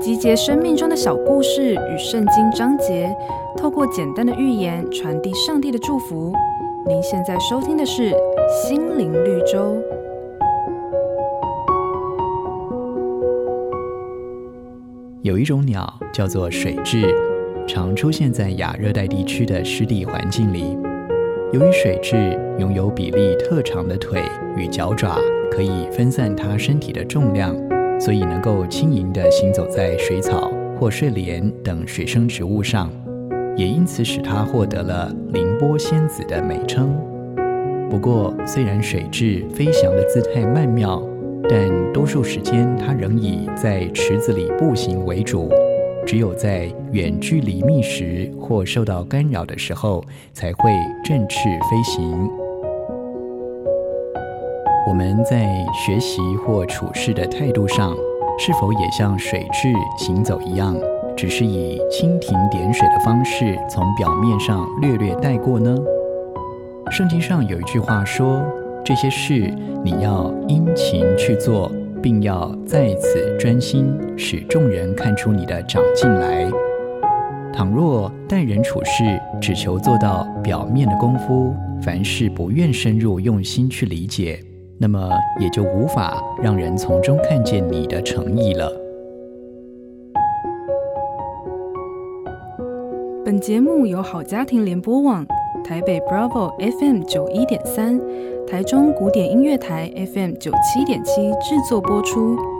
集结生命中的小故事与圣经章节，透过简单的寓言传递上帝的祝福。您现在收听的是《心灵绿洲》。有一种鸟叫做水雉，常出现在亚热带地区的湿地环境里。由于水雉拥有比例特长的腿与脚爪，可以分散它身体的重量，所以能够轻盈地行走在水草或睡莲等水生植物上，也因此使它获得了“凌波仙子”的美称。不过，虽然水雉飞翔的姿态曼妙，但多数时间，它仍以在池子里步行为主，只有在远距离觅食或受到干扰的时候，才会振翅飞行。我们在学习或处事的态度上，是否也像水蛭行走一样，只是以蜻蜓点水的方式从表面上略略带过呢？圣经上有一句话说。这些事你要殷勤去做，并要在此专心，使众人看出你的长进来。倘若待人处事只求做到表面的功夫，凡事不愿深入用心去理解，那么也就无法让人从中看见你的诚意了。本节目由好家庭联播网、台北 Bravo FM 九一点三。台中古典音乐台 FM 九七点七制作播出。